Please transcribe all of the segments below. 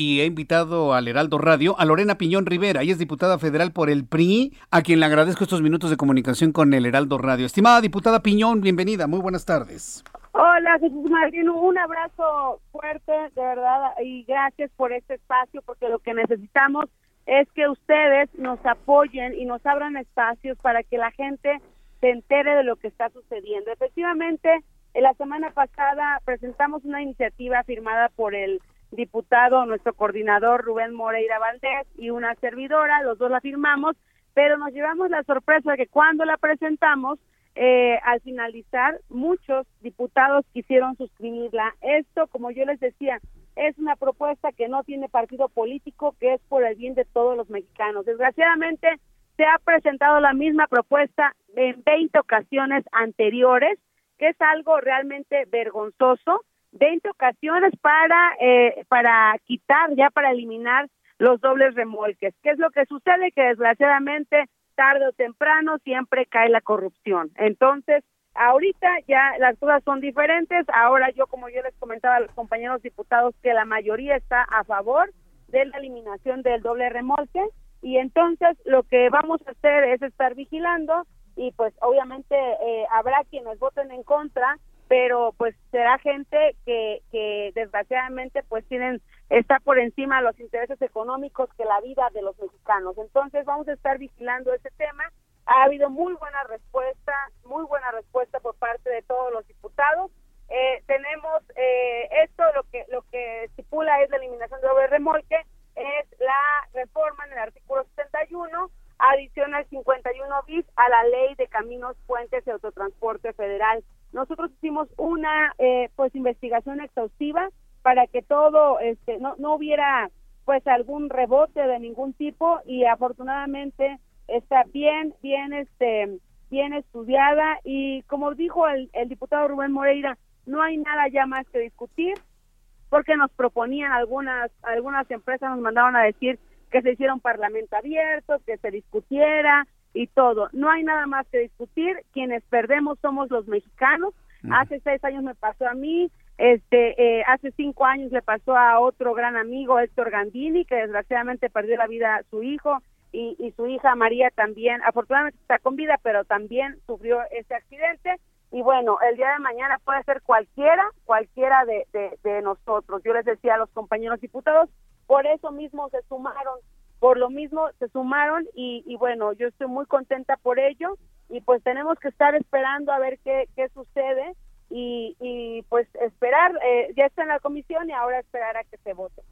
Y he invitado al Heraldo Radio a Lorena Piñón Rivera, ella es diputada federal por el PRI, a quien le agradezco estos minutos de comunicación con el Heraldo Radio. Estimada diputada Piñón, bienvenida, muy buenas tardes. Hola Jesús Martín, un abrazo fuerte, de verdad, y gracias por este espacio, porque lo que necesitamos es que ustedes nos apoyen y nos abran espacios para que la gente se entere de lo que está sucediendo. Efectivamente, en la semana pasada presentamos una iniciativa firmada por el diputado, nuestro coordinador Rubén Moreira Valdés y una servidora, los dos la firmamos, pero nos llevamos la sorpresa de que cuando la presentamos, eh, al finalizar, muchos diputados quisieron suscribirla. Esto, como yo les decía, es una propuesta que no tiene partido político, que es por el bien de todos los mexicanos. Desgraciadamente, se ha presentado la misma propuesta en 20 ocasiones anteriores, que es algo realmente vergonzoso. 20 ocasiones para, eh, para quitar, ya para eliminar los dobles remolques. ¿Qué es lo que sucede? Que desgraciadamente tarde o temprano siempre cae la corrupción. Entonces, ahorita ya las cosas son diferentes. Ahora yo, como yo les comentaba a los compañeros diputados, que la mayoría está a favor de la eliminación del doble remolque y entonces lo que vamos a hacer es estar vigilando y pues obviamente eh, habrá quienes voten en contra pero pues será gente que, que desgraciadamente pues tienen está por encima los intereses económicos que la vida de los mexicanos. Entonces vamos a estar vigilando ese tema. Ha habido muy buena respuesta, muy buena respuesta por parte de todos los diputados. Eh, tenemos eh, esto, lo que lo que estipula es la eliminación de doble remolque, es la reforma en el artículo 71, adiciona el 51 bis a la ley de caminos, puentes y autotransporte federal. Nosotros hicimos una eh, pues investigación exhaustiva para que todo este no, no hubiera pues algún rebote de ningún tipo y afortunadamente está bien bien este bien estudiada y como dijo el, el diputado Rubén Moreira no hay nada ya más que discutir porque nos proponían algunas algunas empresas nos mandaron a decir que se hiciera un parlamento abierto que se discutiera y todo. No hay nada más que discutir. Quienes perdemos somos los mexicanos. Hace seis años me pasó a mí este, eh, hace cinco años le pasó a otro gran amigo, Héctor Gandini, que desgraciadamente perdió la vida a su hijo y, y su hija María también, afortunadamente está con vida, pero también sufrió ese accidente. Y bueno, el día de mañana puede ser cualquiera, cualquiera de, de, de nosotros. Yo les decía a los compañeros diputados, por eso mismo se sumaron, por lo mismo se sumaron y, bueno, yo estoy muy contenta por ello y pues tenemos que estar esperando a ver qué, qué sucede y, pues esperar, eh, ya está en la comisión y ahora esperar a que se vote.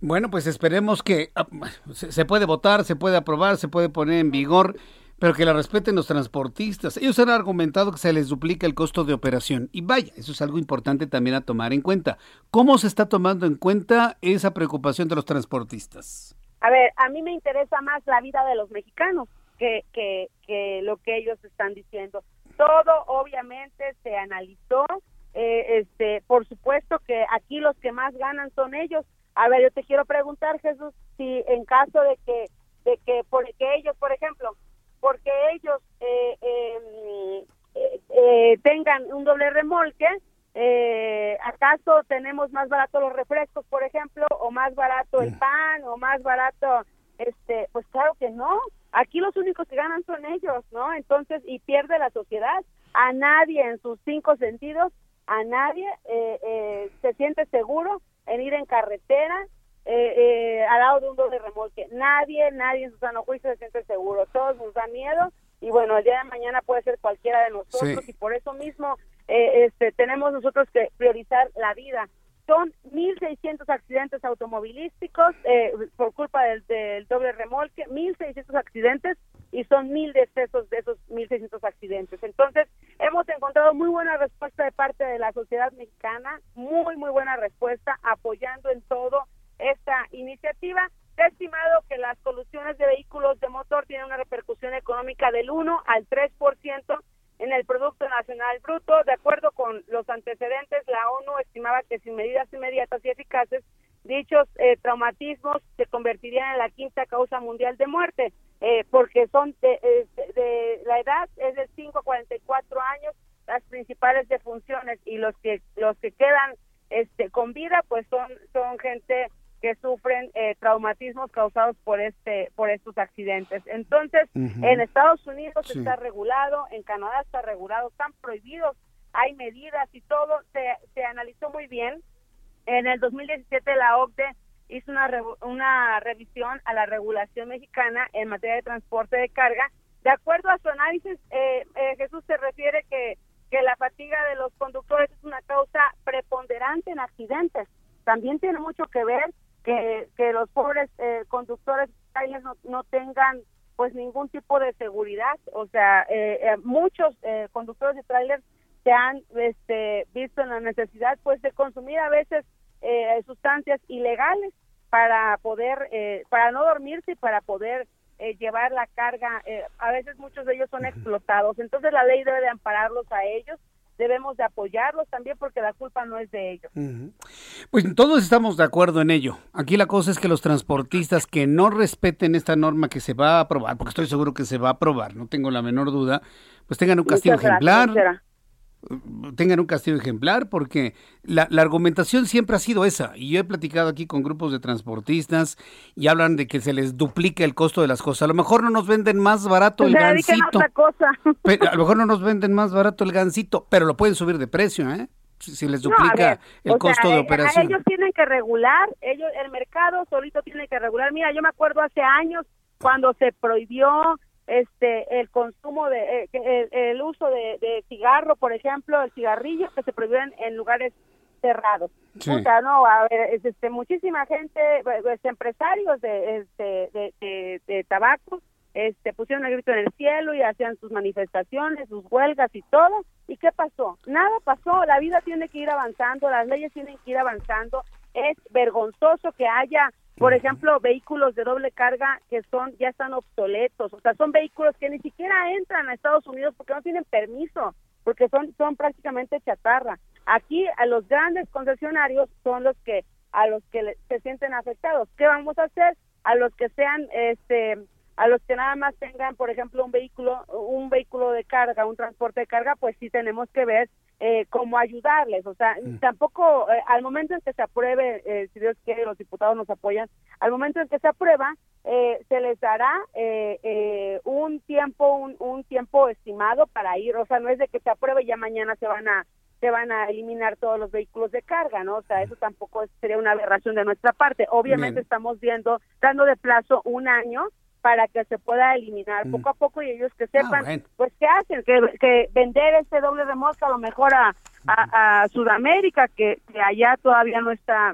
Bueno, pues esperemos que ah, se puede votar, se puede aprobar, se puede poner en vigor, pero que la respeten los transportistas. Ellos han argumentado que se les duplica el costo de operación. Y vaya, eso es algo importante también a tomar en cuenta. ¿Cómo se está tomando en cuenta esa preocupación de los transportistas? A ver, a mí me interesa más la vida de los mexicanos que, que, que lo que ellos están diciendo. Todo obviamente se analizó, eh, este, por supuesto que aquí los que más ganan son ellos. A ver, yo te quiero preguntar, Jesús, si en caso de que, de que, porque ellos, por ejemplo, porque ellos eh, eh, eh, eh, tengan un doble remolque, eh, ¿acaso tenemos más barato los refrescos, por ejemplo, o más barato el pan, o más barato, este, pues claro que no. Aquí los únicos que ganan son ellos, ¿no? Entonces, y pierde la sociedad. A nadie en sus cinco sentidos, a nadie eh, eh, se siente seguro en ir en carretera eh, eh, al lado de un doble remolque. Nadie, nadie en su sano juicio se siente seguro. Todos nos da miedo y bueno, el día de mañana puede ser cualquiera de nosotros Sí. y por eso mismo eh, este, tenemos nosotros que priorizar la vida. Son 1.600 accidentes automovilísticos eh, por culpa del, del doble remolque, 1.600 accidentes y son 1.000 decesos de esos 1.600 accidentes. Entonces, hemos encontrado encontrado muy buena respuesta de parte de la sociedad mexicana, muy, muy buena respuesta, apoyando en todo esta iniciativa. Se estimado que las soluciones de vehículos de motor tienen una repercusión económica del 1 al 3% en el Producto Nacional Bruto. De acuerdo con los antecedentes, la ONU estimaba que sin medidas inmediatas y eficaces, dichos eh, traumatismos se convertirían en la quinta causa mundial de muerte, eh, porque son de, de, la edad es de 5 a 44 años las principales defunciones y los que los que quedan este con vida pues son son gente que sufren eh, traumatismos causados por este por estos accidentes. Entonces, en Estados Unidos está regulado, en Canadá está regulado, están prohibidos, hay medidas y todo se, se analizó muy bien. En el 2017 la OCDE hizo una una revisión a la regulación mexicana en materia de transporte de carga. De acuerdo a su análisis, eh, eh, Jesús se refiere que que la fatiga de los conductores es una causa preponderante en accidentes. También tiene mucho que ver que, que los pobres eh, conductores no, no tengan pues ningún tipo de seguridad. O sea, eh, eh, muchos conductores de trailers se han este, visto en la necesidad pues de consumir a veces sustancias ilegales para poder, para no dormirse y para poder llevar la carga. a veces muchos de ellos son explotados. Entonces la ley debe de ampararlos a ellos debemos de apoyarlos también porque la culpa no es de ellos. Pues todos estamos de acuerdo en ello. Aquí la cosa es que los transportistas que no respeten esta norma que se va a aprobar, porque estoy seguro que se va a aprobar, no tengo la menor duda, pues tengan un castigo ejemplar tengan un castigo ejemplar, porque la, argumentación siempre ha sido esa. Y yo he platicado aquí con grupos de transportistas y hablan de que se les duplica el costo de las cosas. A lo mejor no nos venden más barato el gancito. a lo mejor no nos venden más barato el gancito, pero lo pueden subir de precio, ¿eh? Si, les duplica el costo de eh, operación. Ellos tienen que regular, ellos el mercado solito tiene que regular. Mira, yo me acuerdo hace años cuando se prohibió este el consumo de eh, el, uso de, cigarro por ejemplo el cigarrillo que se prohíbe en, lugares cerrados. O sea no a ver este muchísima gente pues, empresarios de, este, de, de, tabaco este pusieron el grito en el cielo y hacían sus manifestaciones sus huelgas y todo. Y qué pasó nada pasó. La vida tiene que ir avanzando las leyes tienen que ir avanzando es vergonzoso que haya por ejemplo, vehículos de doble carga que son ya están obsoletos, o sea, son vehículos que ni siquiera entran a Estados Unidos porque no tienen permiso, porque son son prácticamente chatarra. Aquí a los grandes concesionarios son los que a los que se sienten afectados. ¿Qué vamos a hacer? A los que sean este a los que nada más tengan, por ejemplo, un vehículo, un vehículo de carga, un transporte de carga, pues sí tenemos que ver eh, cómo ayudarles. O sea, mm. tampoco, eh, al momento en que se apruebe, eh, si Dios quiere, los diputados nos apoyan, al momento en que se aprueba, eh, se les dará un tiempo, un, un tiempo estimado para ir. O sea, no es de que se apruebe y ya mañana se van a se van a eliminar todos los vehículos de carga, ¿no? O sea, eso tampoco sería una aberración de nuestra parte. Obviamente estamos viendo, dando de plazo un año para que se pueda eliminar mm. poco a poco y ellos que ah, sepan, pues, qué hacen, que, vender este doble remolque a lo mejor a, a, Sudamérica, que, allá todavía no está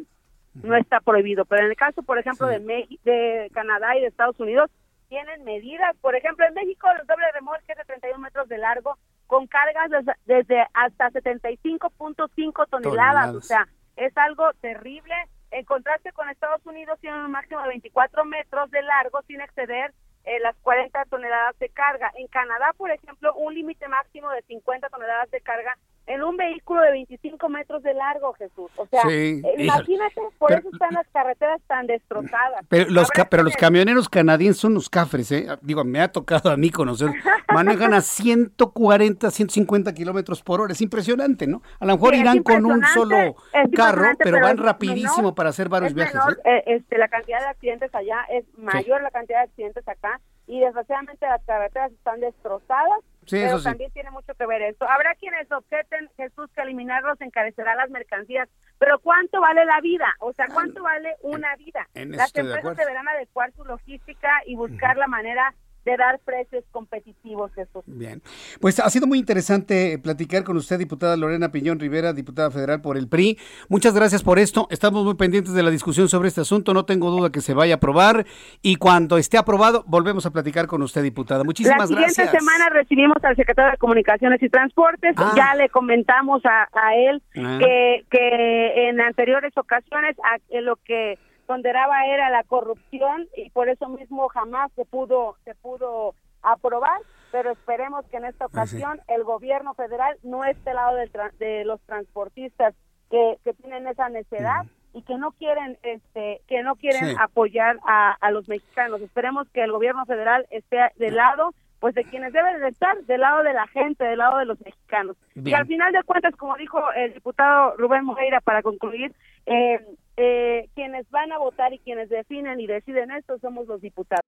no está prohibido, pero en el caso, por ejemplo, de, de Canadá y de Estados Unidos, tienen medidas, por ejemplo, en México el doble remolque es de 31 metros de largo, con cargas desde, desde hasta 75.5 toneladas, o sea, es algo terrible, en contraste con Estados Unidos, tienen un máximo de 24 metros de largo sin exceder eh, las 40 toneladas de carga. En Canadá, por ejemplo, un límite máximo de 50 toneladas de carga en un vehículo de 25 metros de largo, Jesús. O sea, eh, imagínate, por eso están las carreteras tan destrozadas. Pero los, pero los camioneros canadienses son los cafres, ¿eh? Digo, me ha tocado a mí conocer. Manejan a 140, 150 kilómetros por hora. Es impresionante, ¿no? A lo mejor irán con un solo carro, pero, van rapidísimo para hacer varios viajes. ¿eh? este, la cantidad de accidentes allá es mayor la cantidad de accidentes acá y desgraciadamente las carreteras están destrozadas pero también tiene mucho que ver esto. Habrá quienes objeten, Jesús, que eliminarlos encarecerá las mercancías, pero ¿cuánto vale la vida? O sea, ¿cuánto vale una vida? las empresas deberán adecuar su logística y buscar la manera de dar precios competitivos, Jesús. Bien, pues ha sido muy interesante platicar con usted, diputada Lorena Piñón Rivera, diputada federal por el PRI. Muchas gracias por esto. Estamos muy pendientes de la discusión sobre este asunto. No tengo duda que se vaya a aprobar y cuando esté aprobado volvemos a platicar con usted, diputada. Muchísimas gracias. La siguiente semana recibimos al secretario de Comunicaciones y Transportes. Ah. Ya le comentamos a, él ah. que, que en anteriores ocasiones a, lo que ponderaba era la corrupción y por eso mismo jamás se pudo se pudo aprobar pero esperemos que en esta ocasión el gobierno federal no esté al lado de los transportistas que, tienen esa necedad y que no quieren este que no quieren apoyar a, a, los mexicanos. Esperemos que el gobierno federal esté del lado pues de quienes deben de estar del lado de la gente del lado de los mexicanos. Y al final de cuentas como dijo el diputado Rubén Moreira para concluir eh, eh, quienes van a votar y quienes definen y deciden esto somos los diputados.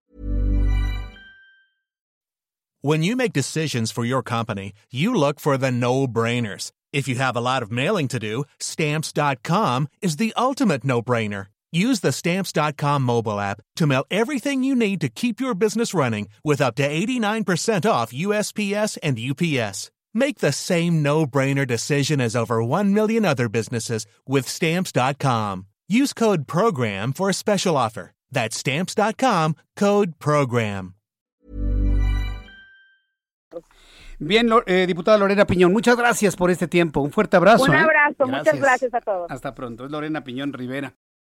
When you make decisions for your company, you look for the no-brainers. If you have a lot of mailing to do, stamps.com is the ultimate no-brainer. Use the stamps.com mobile app to mail everything you need to keep your business running with up to 89% off USPS and UPS. Make the same no-brainer decision as over 1 million other businesses with stamps.com. Use code PROGRAM for a special offer. That's stamps.com, code PROGRAM. Bien, eh, diputada Lorena Piñón, muchas gracias por este tiempo. Un fuerte abrazo. Un ¿eh? abrazo, muchas gracias a todos. Hasta pronto. Es Lorena Piñón Rivera.